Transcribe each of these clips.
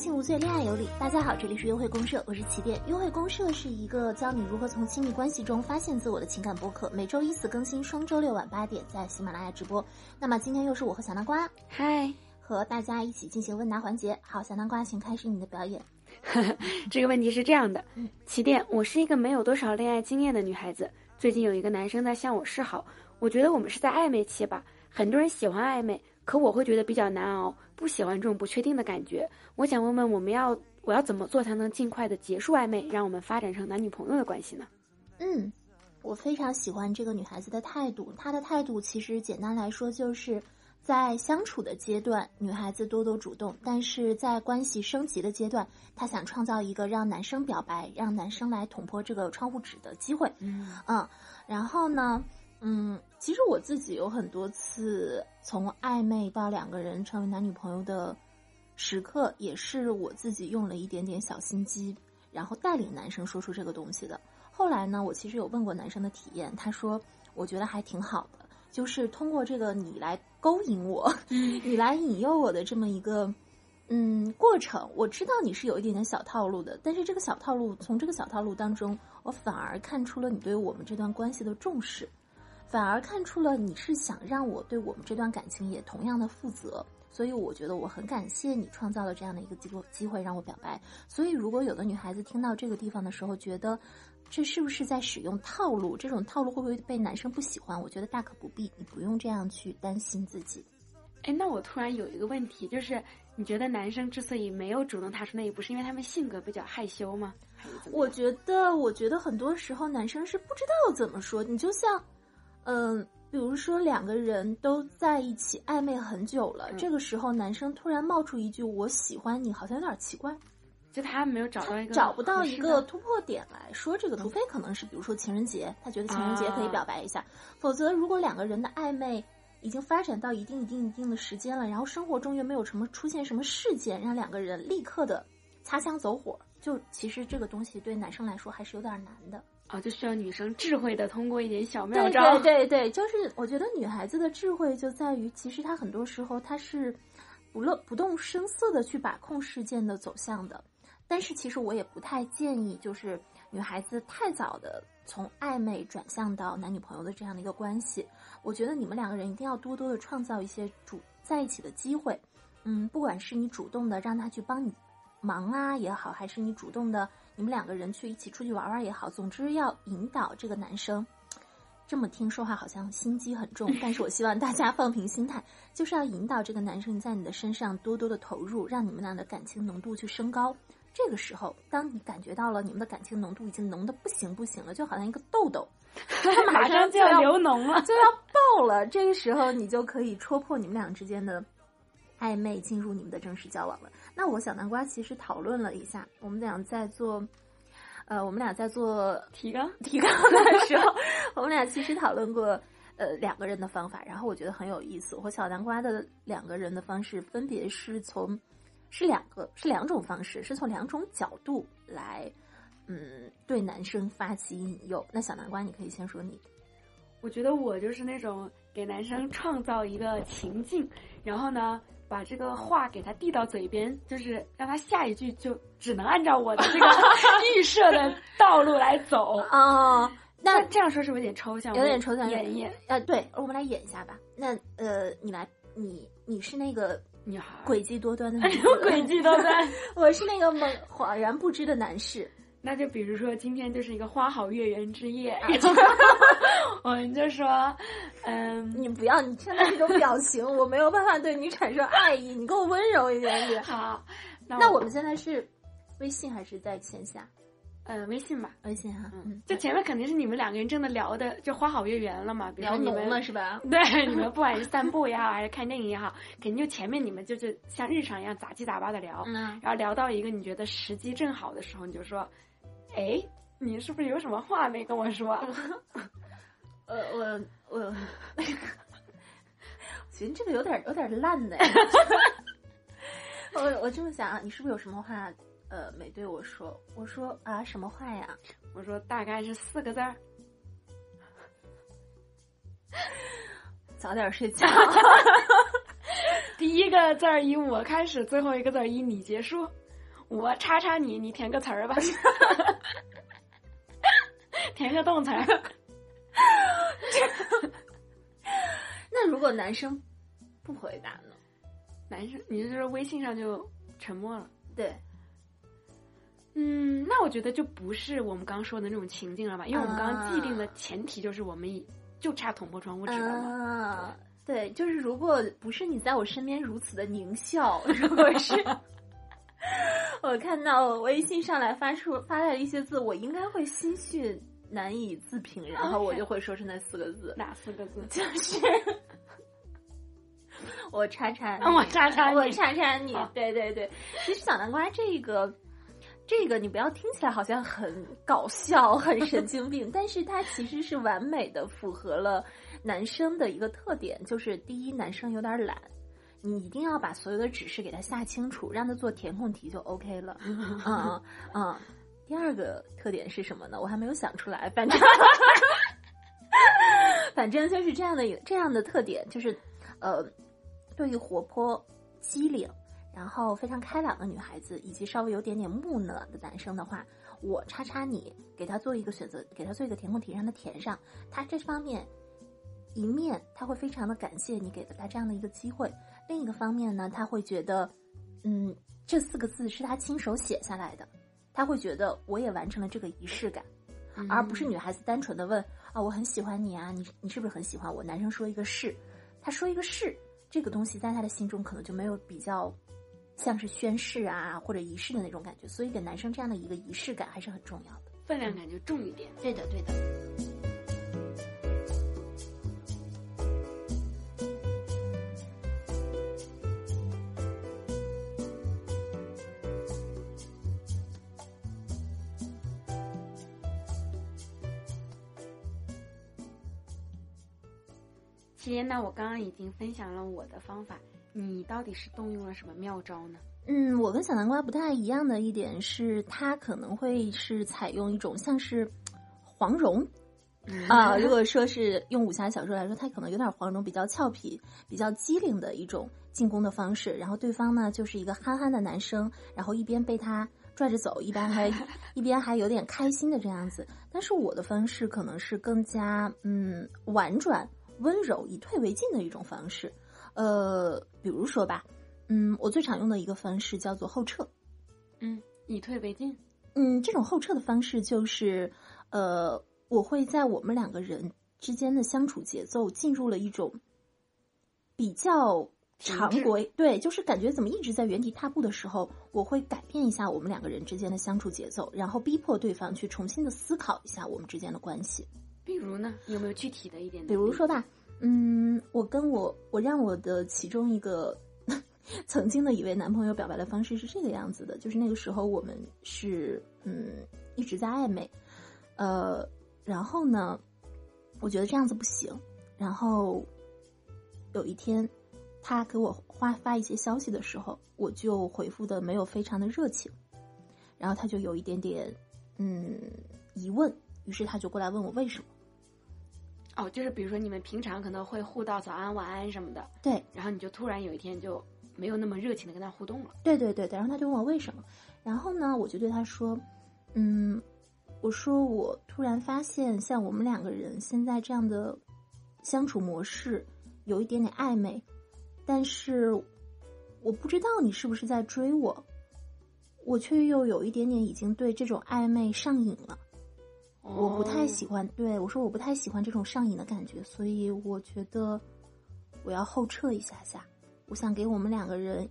情无罪，恋爱有理。大家好，这里是约会公社，我是起点。约会公社是一个教你如何从亲密关系中发现自我的情感播客，每周一次更新，双周六晚八点在喜马拉雅直播。那么今天又是我和小南瓜，嗨，和大家一起进行问答环节。好，小南瓜，请开始你的表演。这个问题是这样的，起点，我是一个没有多少恋爱经验的女孩子，最近有一个男生在向我示好，我觉得我们是在暧昧期吧，很多人喜欢暧昧。可我会觉得比较难熬，不喜欢这种不确定的感觉。我想问问，我们要我要怎么做才能尽快的结束暧昧，让我们发展成男女朋友的关系呢？嗯，我非常喜欢这个女孩子的态度。她的态度其实简单来说，就是在相处的阶段，女孩子多多主动；但是在关系升级的阶段，她想创造一个让男生表白、让男生来捅破这个窗户纸的机会。嗯嗯，然后呢？嗯，其实我自己有很多次从暧昧到两个人成为男女朋友的时刻，也是我自己用了一点点小心机，然后带领男生说出这个东西的。后来呢，我其实有问过男生的体验，他说我觉得还挺好的，就是通过这个你来勾引我，你来引诱我的这么一个嗯过程，我知道你是有一点点小套路的，但是这个小套路从这个小套路当中，我反而看出了你对我们这段关系的重视。反而看出了你是想让我对我们这段感情也同样的负责，所以我觉得我很感谢你创造了这样的一个机会机会让我表白。所以如果有的女孩子听到这个地方的时候，觉得这是不是在使用套路？这种套路会不会被男生不喜欢？我觉得大可不必，你不用这样去担心自己。哎，那我突然有一个问题，就是你觉得男生之所以没有主动踏出那一步，是因为他们性格比较害羞吗？我觉得，我觉得很多时候男生是不知道怎么说。你就像。嗯，比如说两个人都在一起暧昧很久了，这个时候男生突然冒出一句“我喜欢你”，好像有点奇怪，就他没有找到一个找不到一个突破点来说这个，除非可能是比如说情人节，他觉得情人节可以表白一下，否则如果两个人的暧昧已经发展到一定一定一定的时间了，然后生活中又没有什么出现什么事件让两个人立刻的擦枪走火，就其实这个东西对男生来说还是有点难的。啊，就需要女生智慧的通过一点小妙招。对对对，就是我觉得女孩子的智慧就在于，其实她很多时候她是不乐不动声色的去把控事件的走向的。但是其实我也不太建议，就是女孩子太早的从暧昧转向到男女朋友的这样的一个关系。我觉得你们两个人一定要多多的创造一些主在一起的机会。嗯，不管是你主动的让他去帮你忙啊也好，还是你主动的。你们两个人去一起出去玩玩也好，总之要引导这个男生。这么听说话好像心机很重，但是我希望大家放平心态，就是要引导这个男生在你的身上多多的投入，让你们俩的感情浓度去升高。这个时候，当你感觉到了你们的感情浓度已经浓的不行不行了，就好像一个痘痘，它马 上就要流脓了，就要爆了。这个时候，你就可以戳破你们俩之间的。暧昧进入你们的正式交往了。那我小南瓜其实讨论了一下，我们俩在做，呃，我们俩在做提纲提纲的时候，我们俩其实讨论过，呃，两个人的方法。然后我觉得很有意思。我和小南瓜的两个人的方式，分别是从，是两个，是两种方式，是从两种角度来，嗯，对男生发起引诱。那小南瓜，你可以先说你。我觉得我就是那种给男生创造一个情境，然后呢。把这个话给他递到嘴边，就是让他下一句就只能按照我的这个 预设的道路来走啊。那这样说是不是有点抽象？有点抽象，演一演。呃，对，我们来演一下吧。那呃，你来，你你是那个女孩，诡计多端的 女子，诡计多端。我是那个懵恍然不知的男士。那就比如说今天就是一个花好月圆之夜，我们就说，嗯，你不要，你现在这种表情，我没有办法对你产生爱意，你给我温柔一点点。好，那我们现在是微信还是在线下？呃，微信吧，微信哈。嗯，就前面肯定是你们两个人正的聊的就花好月圆了嘛，聊浓了是吧？对，你们不管是散步也好，还是看电影也好，肯定就前面你们就是像日常一样杂七杂八的聊，嗯，然后聊到一个你觉得时机正好的时候，你就说。哎，你是不是有什么话没跟我说？呃，我我，觉得这个有点有点烂的。我我这么想啊，你是不是有什么话呃没对我说？我说啊，什么话呀？我说大概是四个字儿。早点睡觉。第一个字儿以我开始，最后一个字儿以你结束。我叉叉你，你填个词儿吧，填个动词儿。那如果男生不回答呢？男生，你就是说微信上就沉默了？对，嗯，那我觉得就不是我们刚说的那种情境了吧？因为我们刚刚既定的前提就是我们就差捅破窗户纸了对，就是如果不是你在我身边如此的狞笑，如果是我看到微信上来发出发来了一些字，我应该会心绪难以自平，然后我就会说出那四个字。哪四个字？就是 我叉叉，我叉叉，我叉叉你。对对对，其实小南瓜这个。这个你不要听起来好像很搞笑、很神经病，但是它其实是完美的符合了男生的一个特点，就是第一，男生有点懒，你一定要把所有的指示给他下清楚，让他做填空题就 OK 了。嗯嗯。第二个特点是什么呢？我还没有想出来，反正 反正就是这样的这样的特点，就是呃，对于活泼、机灵。然后非常开朗的女孩子，以及稍微有点点木讷的男生的话，我叉叉你，给他做一个选择，给他做一个填空题，让他填上。他这方面一面他会非常的感谢你给了他这样的一个机会，另一个方面呢，他会觉得，嗯，这四个字是他亲手写下来的，他会觉得我也完成了这个仪式感，而不是女孩子单纯的问啊，我很喜欢你啊，你你是不是很喜欢我？男生说一个是，他说一个是，这个东西在他的心中可能就没有比较。像是宣誓啊或者仪式的那种感觉，所以给男生这样的一个仪式感还是很重要的，分量感就重一点。对的，对的。其实，呢我刚刚已经分享了我的方法。你到底是动用了什么妙招呢？嗯，我跟小南瓜不太一样的一点是，他可能会是采用一种像是黄蓉啊，如果说是用武侠小说来说，他可能有点黄蓉，比较俏皮、比较机灵的一种进攻的方式。然后对方呢，就是一个憨憨的男生，然后一边被他拽着走，一边还 一边还有点开心的这样子。但是我的方式可能是更加嗯婉转、温柔、以退为进的一种方式。呃，比如说吧，嗯，我最常用的一个方式叫做后撤，嗯，以退为进，嗯，这种后撤的方式就是，呃，我会在我们两个人之间的相处节奏进入了一种比较常规，对，就是感觉怎么一直在原地踏步的时候，我会改变一下我们两个人之间的相处节奏，然后逼迫对方去重新的思考一下我们之间的关系。比如呢，有没有具体的一点？比如说吧。嗯，我跟我我让我的其中一个 曾经的一位男朋友表白的方式是这个样子的，就是那个时候我们是嗯一直在暧昧，呃，然后呢，我觉得这样子不行，然后有一天他给我发发一些消息的时候，我就回复的没有非常的热情，然后他就有一点点嗯疑问，于是他就过来问我为什么。哦，就是比如说你们平常可能会互道早安、晚安什么的，对，然后你就突然有一天就没有那么热情的跟他互动了，对对对对，然后他就问我为什么，然后呢，我就对他说，嗯，我说我突然发现像我们两个人现在这样的相处模式有一点点暧昧，但是我不知道你是不是在追我，我却又有一点点已经对这种暧昧上瘾了。我不太喜欢，对我说我不太喜欢这种上瘾的感觉，所以我觉得我要后撤一下下，我想给我们两个人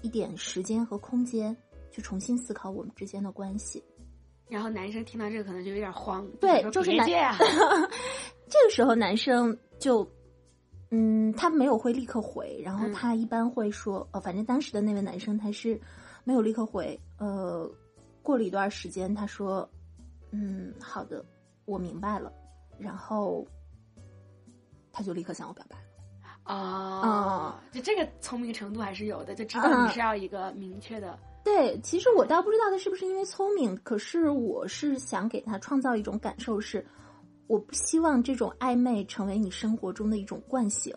一点时间和空间，去重新思考我们之间的关系。然后男生听到这个可能就有点慌，对，就是男，这个时候男生就，嗯，他没有会立刻回，然后他一般会说，哦，反正当时的那位男生他是没有立刻回，呃，过了一段时间，他说。嗯，好的，我明白了。然后他就立刻向我表白了。哦，就这个聪明程度还是有的，就知道你是要一个明确的。对，其实我倒不知道他是不是因为聪明，可是我是想给他创造一种感受，是我不希望这种暧昧成为你生活中的一种惯性。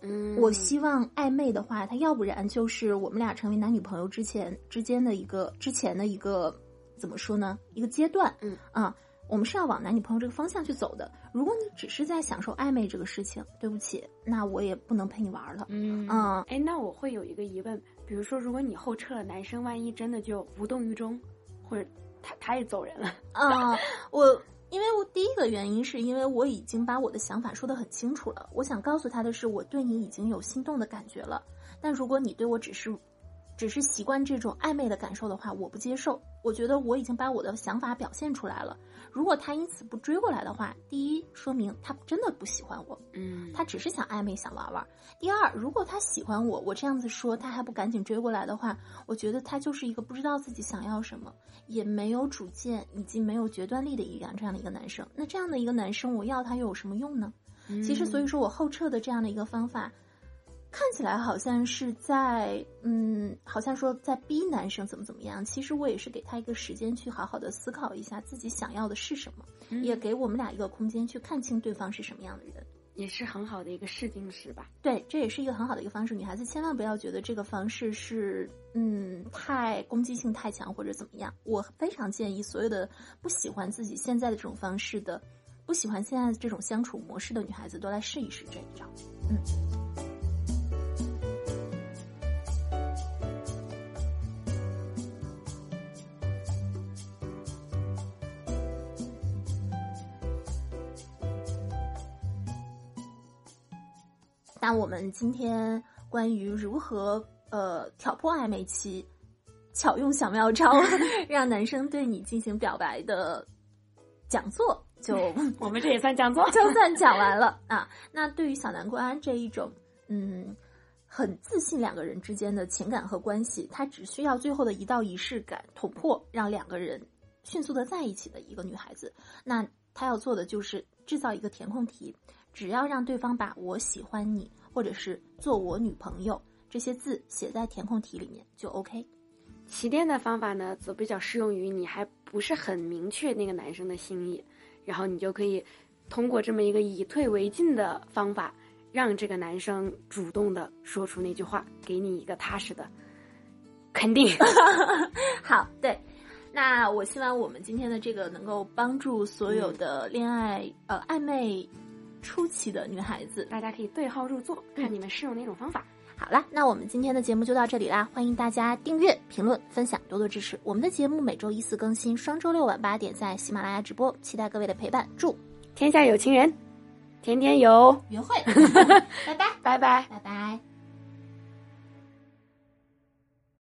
嗯，我希望暧昧的话，他要不然就是我们俩成为男女朋友之前之间的一个之前的一个怎么说呢？一个阶段，嗯啊，我们是要往男女朋友这个方向去走的。如果你只是在享受暧昧这个事情，对不起，那我也不能陪你玩了。嗯嗯哎，那我会有一个疑问，比如说，如果你后撤了，男生万一真的就无动于衷，或者他他也走人了，啊，我因为我第一个原因是因为我已经把我的想法说得很清楚了，我想告诉他的是，我对你已经有心动的感觉了。但如果你对我只是，只是习惯这种暧昧的感受的话，我不接受。我觉得我已经把我的想法表现出来了。如果他因此不追过来的话，第一，说明他真的不喜欢我，嗯他只是想暧昧、想玩玩。第二，如果他喜欢我，我这样子说，他还不赶紧追过来的话，我觉得他就是一个不知道自己想要什么，也没有主见以及没有决断力的一样这样的一个男生。那这样的一个男生，我要他又有什么用呢？其实，所以说我后撤的这样的一个方法，看起来好像是在，嗯，好像说在逼男生怎么怎么样。其实我也是给他一个时间去好好的思考一下自己想要的是什么，嗯也给我们俩一个空间去看清对方是什么样的人。也是很好的一个试金石吧。对，这也是一个很好的一个方式。女孩子千万不要觉得这个方式是嗯太攻击性太强或者怎么样。我非常建议所有的不喜欢自己现在的这种方式的，不喜欢现在这种相处模式的女孩子都来试一试这一招。嗯。那我们今天关于如何呃挑破暧昧期，巧用小妙招 让男生对你进行表白的讲座，就 我们这也算讲座，就算讲完了啊。那对于小南瓜这一种嗯很自信两个人之间的情感和关系，他只需要最后的一道仪式感捅破，让两个人迅速的在一起的一个女孩子，那她要做的就是制造一个填空题。只要让对方把我喜欢你，或者是做我女朋友这些字写在填空题里面就 OK。起点的方法呢，则比较适用于你还不是很明确那个男生的心意，然后你就可以通过这么一个以退为进的方法，让这个男生主动的说出那句话，给你一个踏实的肯定。好，对。那我希望我们今天的这个能够帮助所有的恋爱、呃暧昧初期的女孩子。大家可以对号入座，看你们适用哪种方法。好了，那我们今天的节目就到这里啦！欢迎大家订阅、评论、分享，多多支持。我们的节目每周一四更新，双周六晚八点在喜马拉雅直播，期待各位的陪伴。祝天下有情人，天天有 约会，拜拜，拜拜。拜拜。